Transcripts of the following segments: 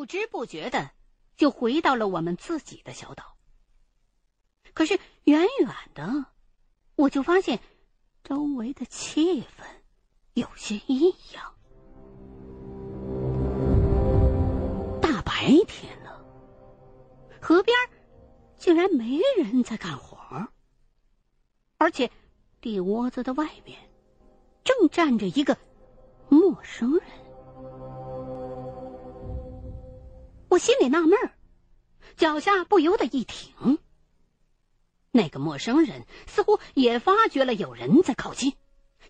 不知不觉的就回到了我们自己的小岛。可是远远的，我就发现周围的气氛有些异样。大白天了，河边竟然没人在干活，而且地窝子的外面正站着一个陌生人。我心里纳闷儿，脚下不由得一停。那个陌生人似乎也发觉了有人在靠近，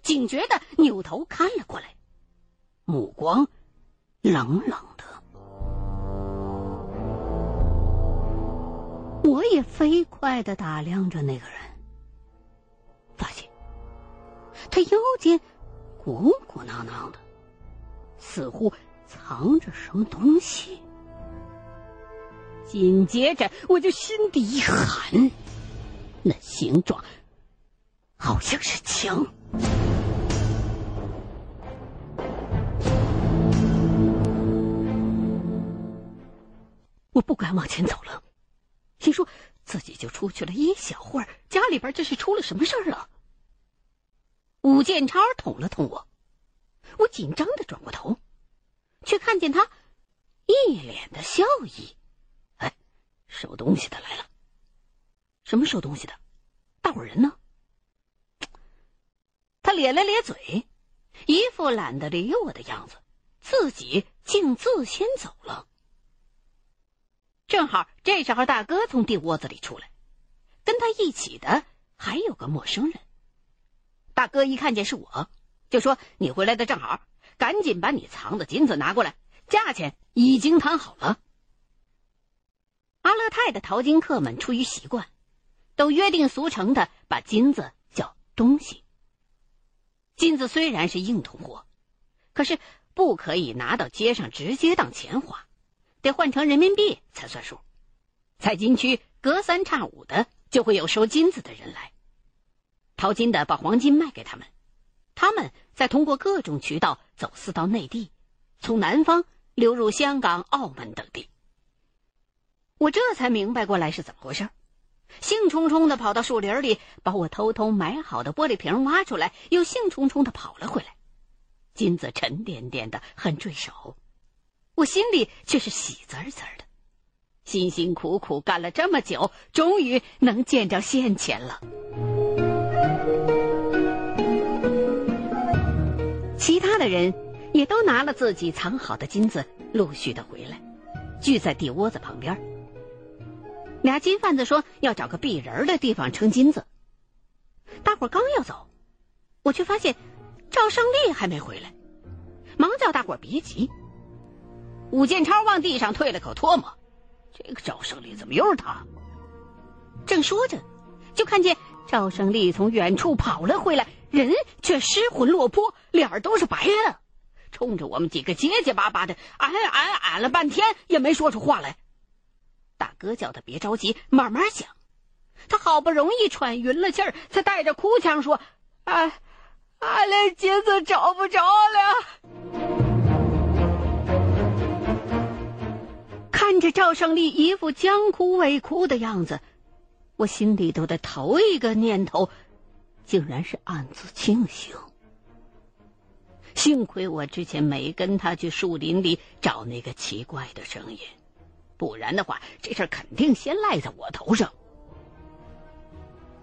警觉的扭头看了过来，目光冷冷的。我也飞快的打量着那个人，发现他腰间鼓鼓囊囊的，似乎藏着什么东西。紧接着，我就心底一寒，那形状好像是枪。我不敢往前走了，心说自己就出去了一小会儿，家里边这是出了什么事儿了？武建超捅了捅我，我紧张的转过头，却看见他一脸的笑意。收东西的来了。什么收东西的？大伙人呢？他咧了咧嘴，一副懒得理我的样子，自己径自先走了。正好这时候，大哥从地窝子里出来，跟他一起的还有个陌生人。大哥一看见是我，就说：“你回来的正好，赶紧把你藏的金子拿过来，价钱已经谈好了。”阿勒泰的淘金客们出于习惯，都约定俗成的把金子叫东西。金子虽然是硬通货，可是不可以拿到街上直接当钱花，得换成人民币才算数。采金区隔三差五的就会有收金子的人来，淘金的把黄金卖给他们，他们再通过各种渠道走私到内地，从南方流入香港、澳门等地。我这才明白过来是怎么回事，兴冲冲的跑到树林里，把我偷偷买好的玻璃瓶挖出来，又兴冲冲的跑了回来。金子沉甸甸的，很坠手，我心里却是喜滋滋的。辛辛苦苦干了这么久，终于能见着现钱了。其他的人也都拿了自己藏好的金子，陆续的回来，聚在地窝子旁边。俩金贩子说要找个避人的地方称金子。大伙刚要走，我却发现赵胜利还没回来，忙叫大伙别急。武建超往地上退了口唾沫：“这个赵胜利怎么又是他？”正说着，就看见赵胜利从远处跑了回来，人却失魂落魄，脸都是白的，冲着我们几个结结巴巴的喊喊喊了半天，也没说出话来。大哥叫他别着急，慢慢想。他好不容易喘匀了气儿，才带着哭腔说：“哎，俺连金子找不着了。”看着赵胜利一副将哭未哭的样子，我心里头的头一个念头，竟然是暗自庆幸。幸亏我之前没跟他去树林里找那个奇怪的声音。不然的话，这事肯定先赖在我头上。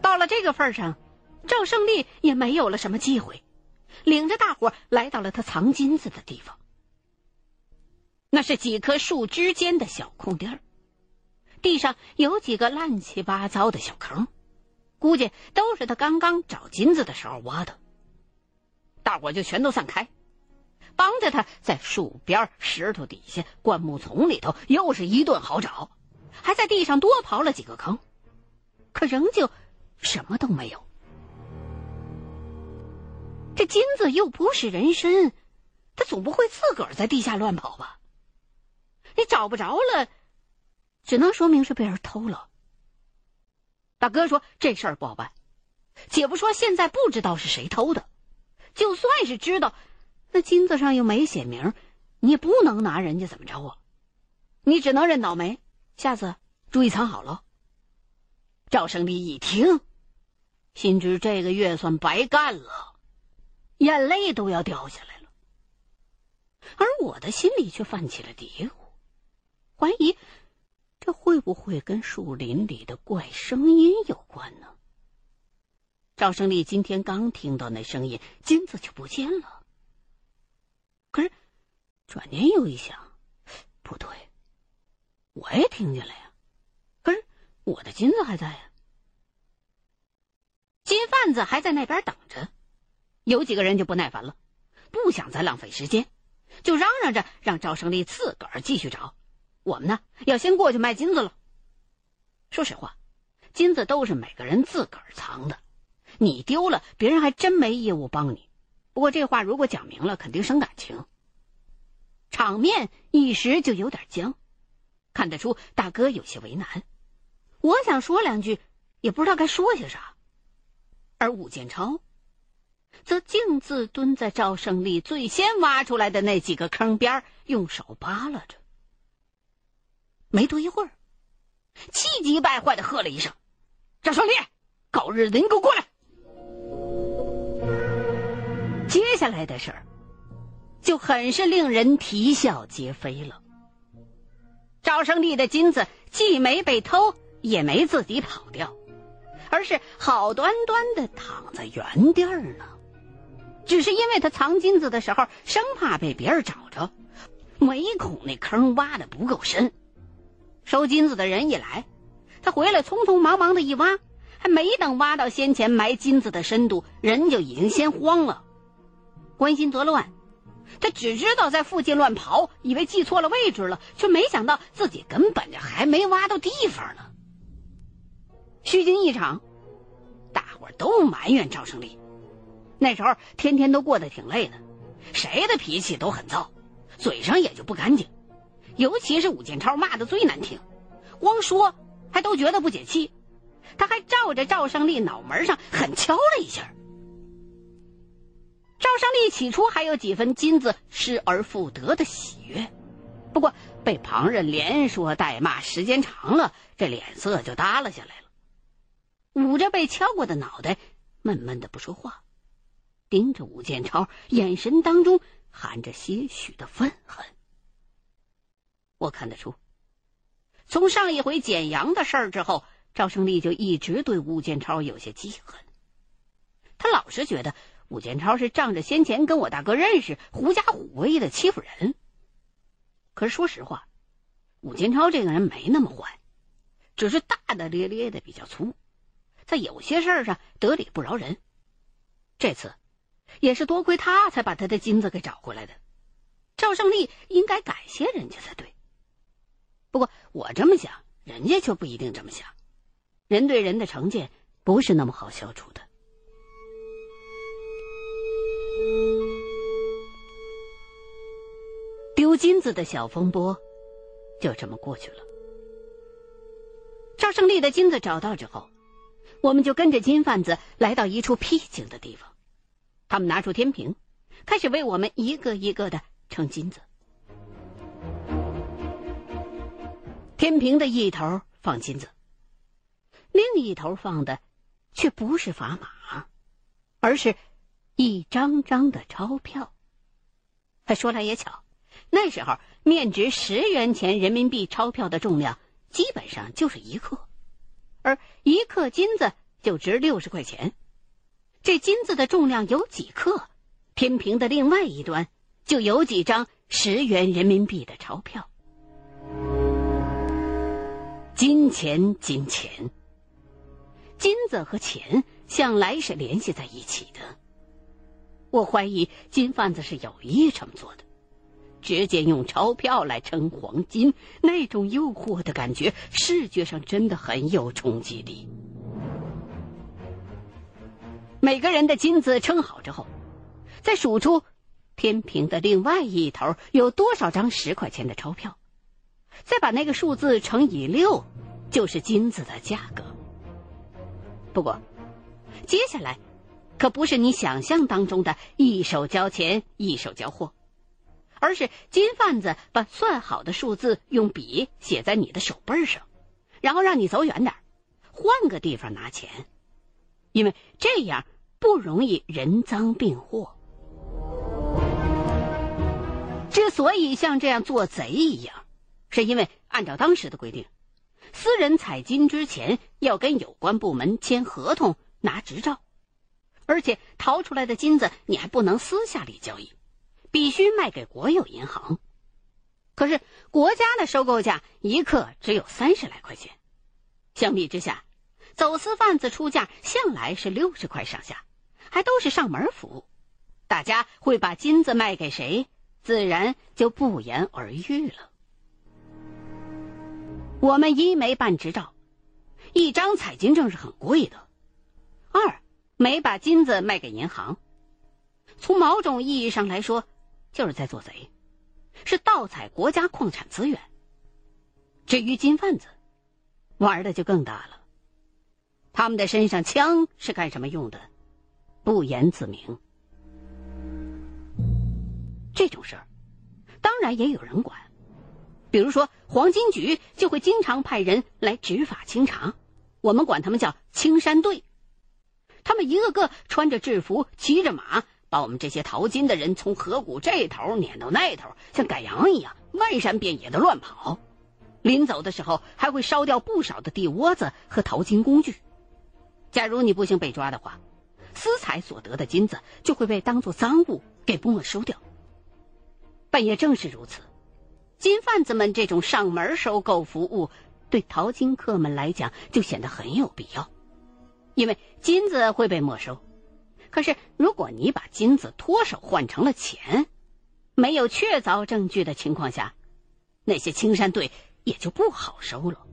到了这个份上，赵胜利也没有了什么机会，领着大伙来到了他藏金子的地方。那是几棵树之间的小空地儿，地上有几个乱七八糟的小坑，估计都是他刚刚找金子的时候挖的。大伙就全都散开。帮着他在树边、石头底下、灌木丛里头又是一顿好找，还在地上多刨了几个坑，可仍旧什么都没有。这金子又不是人参，他总不会自个儿在地下乱跑吧？你找不着了，只能说明是被人偷了。大哥说这事儿不好办，且不说现在不知道是谁偷的，就算是知道。那金子上又没写名，你不能拿人家怎么着啊？你只能认倒霉，下次注意藏好了。赵胜利一听，心知这个月算白干了，眼泪都要掉下来了。而我的心里却泛起了嘀咕，怀疑这会不会跟树林里的怪声音有关呢？赵胜利今天刚听到那声音，金子就不见了。可是转念又一想，不对，我也听见了呀。可是我的金子还在呀。金贩子还在那边等着，有几个人就不耐烦了，不想再浪费时间，就嚷嚷着让赵胜利自个儿继续找。我们呢，要先过去卖金子了。说实话，金子都是每个人自个儿藏的。你丢了，别人还真没义务帮你。不过这话如果讲明了，肯定生感情。场面一时就有点僵，看得出大哥有些为难。我想说两句，也不知道该说些啥。而武建超，则径自蹲在赵胜利最先挖出来的那几个坑边，用手扒拉着。没多一会儿，气急败坏的喝了一声：“赵胜利，狗日的，你给我过来！”接下来的事儿，就很是令人啼笑皆非了。赵胜利的金子既没被偷，也没自己跑掉，而是好端端的躺在原地儿呢。只是因为他藏金子的时候，生怕被别人找着，唯恐那坑挖的不够深。收金子的人一来，他回来匆匆忙忙的一挖，还没等挖到先前埋金子的深度，人就已经先慌了。关心则乱，他只知道在附近乱刨，以为记错了位置了，却没想到自己根本就还没挖到地方呢。虚惊一场，大伙都埋怨赵胜利，那时候天天都过得挺累的，谁的脾气都很燥，嘴上也就不干净，尤其是武建超骂的最难听，光说还都觉得不解气，他还照着赵胜利脑门上狠敲了一下。赵胜利起初还有几分金子失而复得的喜悦，不过被旁人连说带骂，时间长了，这脸色就耷拉下来了，捂着被敲过的脑袋，闷闷的不说话，盯着武建超，眼神当中含着些许的愤恨。我看得出，从上一回捡羊的事儿之后，赵胜利就一直对武建超有些记恨，他老是觉得。武建超是仗着先前跟我大哥认识，狐假虎威的欺负人。可是说实话，武建超这个人没那么坏，只是大大咧咧的比较粗，在有些事儿上得理不饶人。这次也是多亏他才把他的金子给找回来的，赵胜利应该感谢人家才对。不过我这么想，人家却不一定这么想。人对人的成见不是那么好消除的。金子的小风波就这么过去了。赵胜利的金子找到之后，我们就跟着金贩子来到一处僻静的地方。他们拿出天平，开始为我们一个一个的称金子。天平的一头放金子，另一头放的却不是砝码，而是一张张的钞票。说来也巧。那时候，面值十元钱人民币钞票的重量基本上就是一克，而一克金子就值六十块钱。这金子的重量有几克，天平的另外一端就有几张十元人民币的钞票。金钱，金钱，金子和钱向来是联系在一起的。我怀疑金贩子是有意这么做的。直接用钞票来称黄金，那种诱惑的感觉，视觉上真的很有冲击力。每个人的金子称好之后，再数出天平的另外一头有多少张十块钱的钞票，再把那个数字乘以六，就是金子的价格。不过，接下来可不是你想象当中的一手交钱一手交货。而是金贩子把算好的数字用笔写在你的手背上，然后让你走远点，换个地方拿钱，因为这样不容易人赃并获。之所以像这样做贼一样，是因为按照当时的规定，私人采金之前要跟有关部门签合同、拿执照，而且淘出来的金子你还不能私下里交易。必须卖给国有银行，可是国家的收购价一克只有三十来块钱，相比之下，走私贩子出价向来是六十块上下，还都是上门服务，大家会把金子卖给谁，自然就不言而喻了。我们一没办执照，一张采金证是很贵的；二没把金子卖给银行，从某种意义上来说。就是在做贼，是盗采国家矿产资源。至于金贩子，玩的就更大了。他们的身上枪是干什么用的，不言自明。这种事儿，当然也有人管，比如说黄金局就会经常派人来执法清查，我们管他们叫青山队。他们一个个穿着制服，骑着马。把我们这些淘金的人从河谷这头撵到那头，像赶羊一样漫山遍野的乱跑。临走的时候，还会烧掉不少的地窝子和淘金工具。假如你不幸被抓的话，私采所得的金子就会被当作赃物给没收掉。但也正是如此，金贩子们这种上门收购服务，对淘金客们来讲就显得很有必要，因为金子会被没收。可是，如果你把金子脱手换成了钱，没有确凿证据的情况下，那些青山队也就不好收了。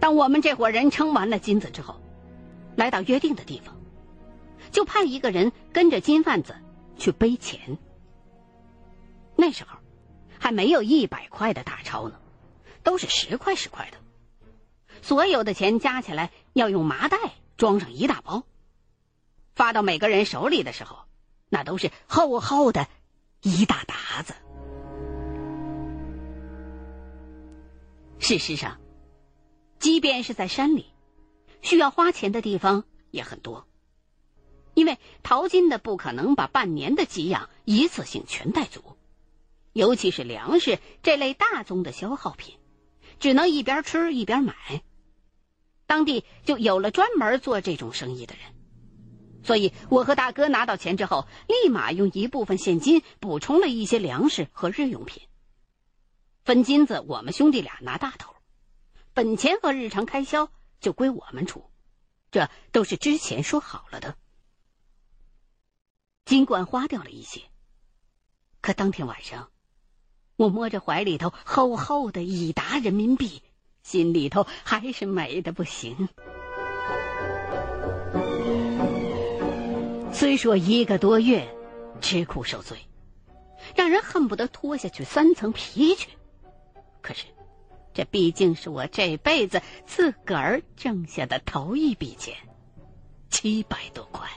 当我们这伙人称完了金子之后，来到约定的地方，就派一个人跟着金贩子去背钱。那时候还没有一百块的大钞呢，都是十块十块的。所有的钱加起来要用麻袋装上一大包，发到每个人手里的时候，那都是厚厚的一大沓子。事实上，即便是在山里，需要花钱的地方也很多，因为淘金的不可能把半年的给养一次性全带足，尤其是粮食这类大宗的消耗品，只能一边吃一边买。当地就有了专门做这种生意的人，所以我和大哥拿到钱之后，立马用一部分现金补充了一些粮食和日用品。分金子，我们兄弟俩拿大头，本钱和日常开销就归我们出，这都是之前说好了的。尽管花掉了一些，可当天晚上，我摸着怀里头厚厚的一沓人民币。心里头还是美的不行。虽说一个多月吃苦受罪，让人恨不得脱下去三层皮去，可是这毕竟是我这辈子自个儿挣下的头一笔钱，七百多块，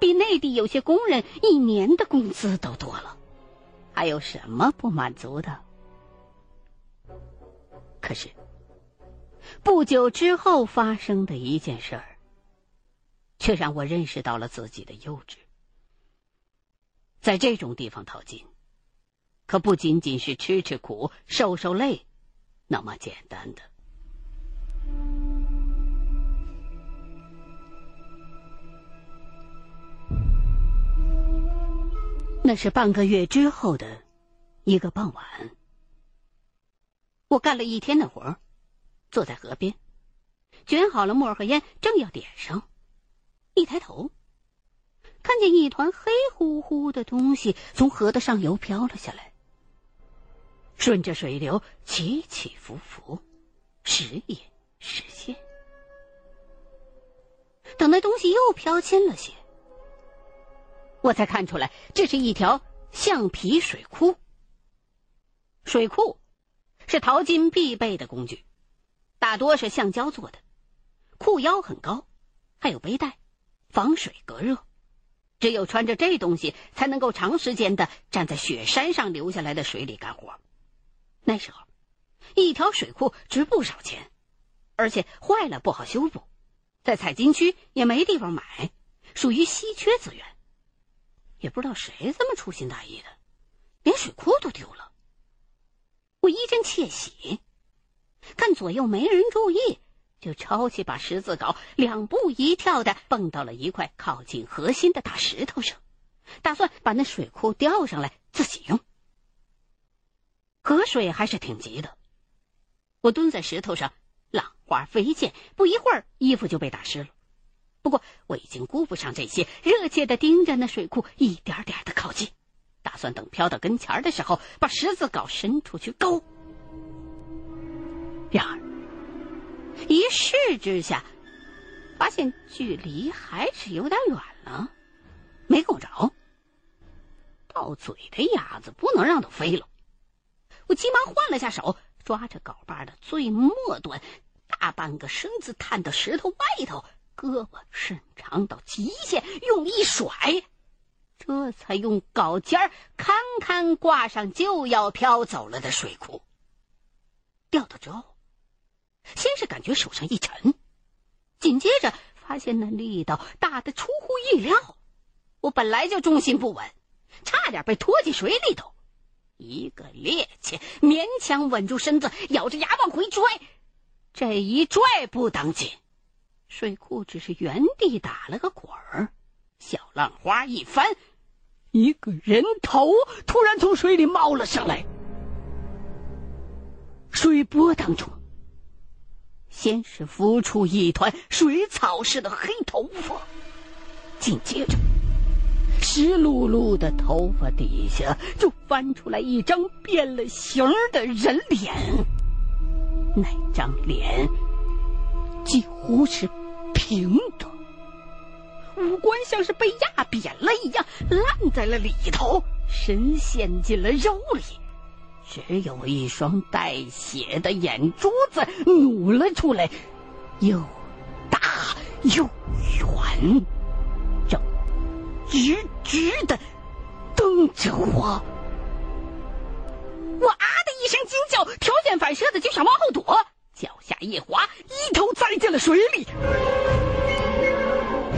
比内地有些工人一年的工资都多了，还有什么不满足的？可是。不久之后发生的一件事儿，却让我认识到了自己的幼稚。在这种地方淘金，可不仅仅是吃吃苦、受受累那么简单的。那是半个月之后的一个傍晚，我干了一天的活儿。坐在河边，卷好了墨和烟，正要点上，一抬头，看见一团黑乎乎的东西从河的上游飘了下来，顺着水流起起伏伏，时隐时现。等那东西又飘轻了些，我才看出来，这是一条橡皮水库。水库是淘金必备的工具。大多是橡胶做的，裤腰很高，还有背带，防水隔热。只有穿着这东西，才能够长时间的站在雪山上流下来的水里干活。那时候，一条水库值不少钱，而且坏了不好修补，在采金区也没地方买，属于稀缺资源。也不知道谁这么粗心大意的，连水库都丢了。我一阵窃喜，看左右没人注意，就抄起把十字镐，两步一跳的蹦到了一块靠近核心的大石头上，打算把那水库吊上来自己用。河水还是挺急的，我蹲在石头上，浪花飞溅，不一会儿衣服就被打湿了。不过我已经顾不上这些，热切的盯着那水库，一点点的靠近。打算等飘到跟前的时候，把十字镐伸出去勾。然而，一试之下，发现距离还是有点远了，没够着。到嘴的鸭子不能让它飞了。我急忙换了下手，抓着镐把的最末端，大半个身子探到石头外头，胳膊伸长到极限，用力一甩。这才用镐尖儿堪堪挂上就要飘走了的水库。掉到之后，先是感觉手上一沉，紧接着发现那力道大的出乎意料。我本来就重心不稳，差点被拖进水里头，一个趔趄，勉强稳住身子，咬着牙往回拽。这一拽不当紧，水库只是原地打了个滚儿，小浪花一翻。一个人头突然从水里冒了上来，水波当中，先是浮出一团水草似的黑头发，紧接着，湿漉漉的头发底下就翻出来一张变了形的人脸。那张脸几乎是平的。五官像是被压扁了一样，烂在了里头，深陷进了肉里，只有一双带血的眼珠子努了出来，又大又圆，正直直的瞪着我。我啊的一声惊叫，条件反射的就想往后躲，脚下一滑，一头栽进了水里。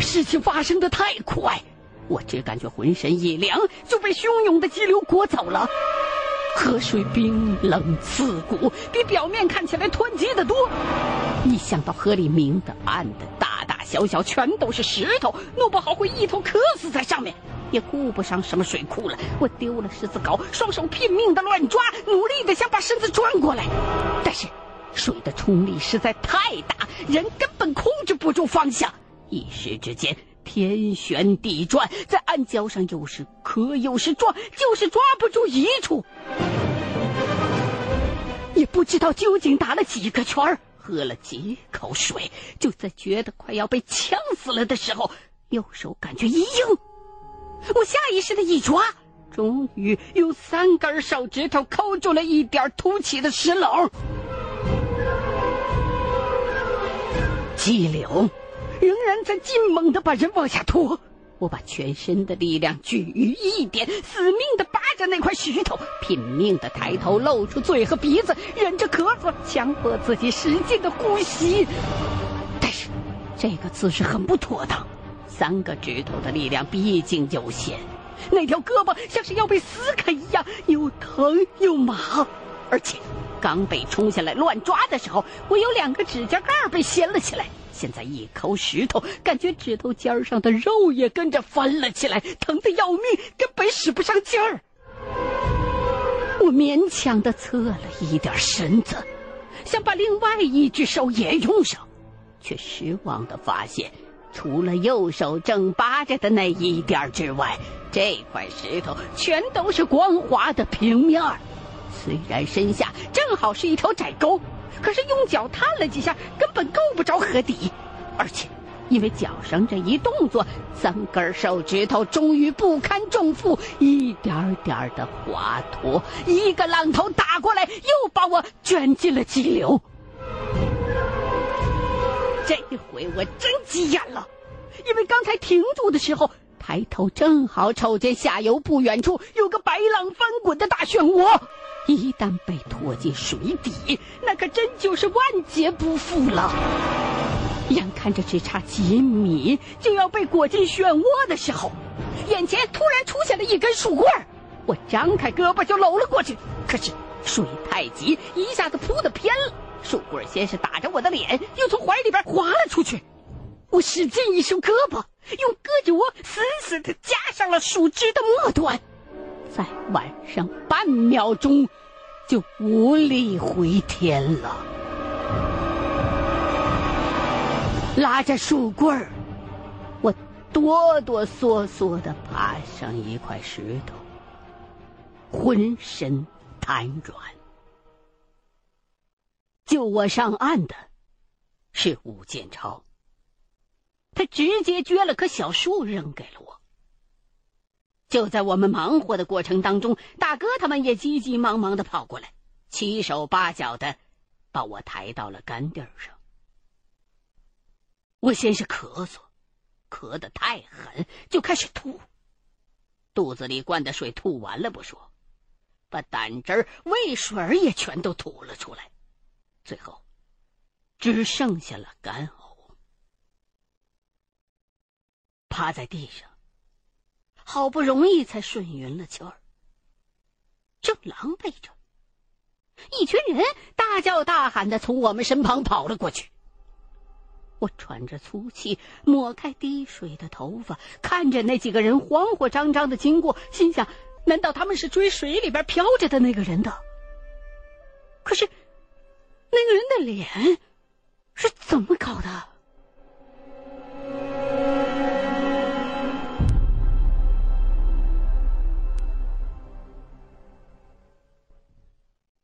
事情发生的太快，我只感觉浑身一凉，就被汹涌的激流裹走了。河水冰冷刺骨，比表面看起来湍急的多。一想到河里明的暗的，大大小小全都是石头，弄不好会一头磕死在上面，也顾不上什么水库了。我丢了十字镐，双手拼命的乱抓，努力的想把身子转过来，但是水的冲力实在太大，人根本控制不住方向。一时之间，天旋地转，在暗礁上又是磕又是撞，就是抓不住一处。也不知道究竟打了几个圈儿，喝了几口水，就在觉得快要被呛死了的时候，右手感觉一硬，我下意识的一抓，终于用三根手指头抠住了一点凸起的石棱，激流。仍然在劲猛的把人往下拖，我把全身的力量聚于一点，死命的扒着那块石头，拼命的抬头，露出嘴和鼻子，忍着咳嗽，强迫自己使劲的呼吸。但是，这个姿势很不妥当，三个指头的力量毕竟有限，那条胳膊像是要被撕开一样，又疼又麻，而且刚被冲下来乱抓的时候，我有两个指甲盖被掀了起来。现在一抠石头，感觉指头尖上的肉也跟着翻了起来，疼得要命，根本使不上劲儿。我勉强的侧了一点身子，想把另外一只手也用上，却失望的发现，除了右手正扒着的那一点之外，这块石头全都是光滑的平面。虽然身下正好是一条窄沟。可是用脚探了几下，根本够不着河底，而且因为脚上这一动作，三根手指头终于不堪重负，一点点的滑脱，一个浪头打过来，又把我卷进了激流。这回我真急眼了，因为刚才停住的时候，抬头正好瞅见下游不远处有个白浪翻滚的大漩涡，一旦被拖进水底，那可真就是万劫不复了。眼看着只差几米就要被裹进漩涡的时候，眼前突然出现了一根树棍，我张开胳膊就搂了过去，可是水太急，一下子扑的偏了，树棍先是打着我的脸，又从怀里边滑了出去。我使劲一收胳膊，用胳肢窝死死的夹上了树枝的末端，再晚上半秒钟，就无力回天了。拉着树棍儿，我哆哆嗦嗦的爬上一块石头，浑身瘫软。救我上岸的是武建超。他直接撅了棵小树扔给了我。就在我们忙活的过程当中，大哥他们也急急忙忙的跑过来，七手八脚的把我抬到了干地儿上。我先是咳嗽，咳得太狠，就开始吐。肚子里灌的水吐完了不说，把胆汁儿、胃水儿也全都吐了出来，最后只剩下了干呕。趴在地上，好不容易才顺匀了气儿。正狼狈着，一群人大叫大喊的从我们身旁跑了过去。我喘着粗气，抹开滴水的头发，看着那几个人慌慌张张的经过，心想：难道他们是追水里边飘着的那个人的？可是，那个人的脸是怎么搞的？